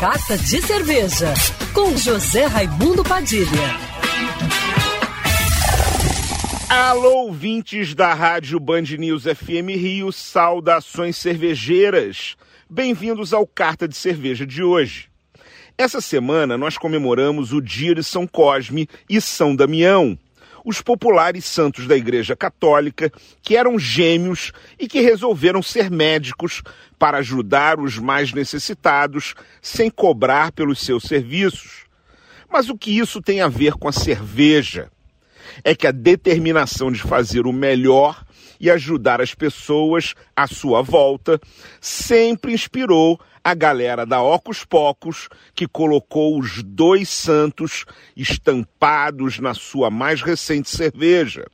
Carta de Cerveja, com José Raimundo Padilha. Alô, ouvintes da Rádio Band News FM Rio, saudações cervejeiras. Bem-vindos ao Carta de Cerveja de hoje. Essa semana nós comemoramos o dia de São Cosme e São Damião, os populares santos da Igreja Católica, que eram gêmeos e que resolveram ser médicos para ajudar os mais necessitados sem cobrar pelos seus serviços. Mas o que isso tem a ver com a cerveja? É que a determinação de fazer o melhor e ajudar as pessoas à sua volta sempre inspirou a galera da Ocus Pocos, que colocou os dois santos estampados na sua mais recente cerveja,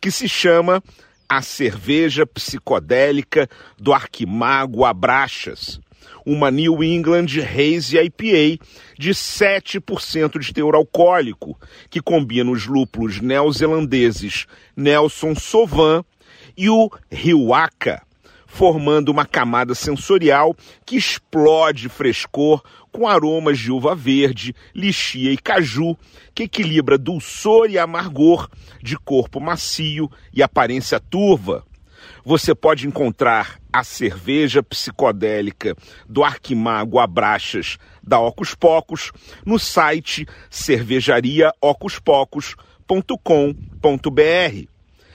que se chama a cerveja psicodélica do arquimago Abraxas, uma New England Hazy IPA de 7% de teor alcoólico, que combina os lúpulos neozelandeses Nelson Sauvin e o Riwaka, formando uma camada sensorial que explode frescor com aromas de uva verde, lixia e caju, que equilibra dulçor e amargor de corpo macio e aparência turva. Você pode encontrar a cerveja psicodélica do Arquimago Abraxas da Ocus Pocos no site cervejariaocuspocos.com.br.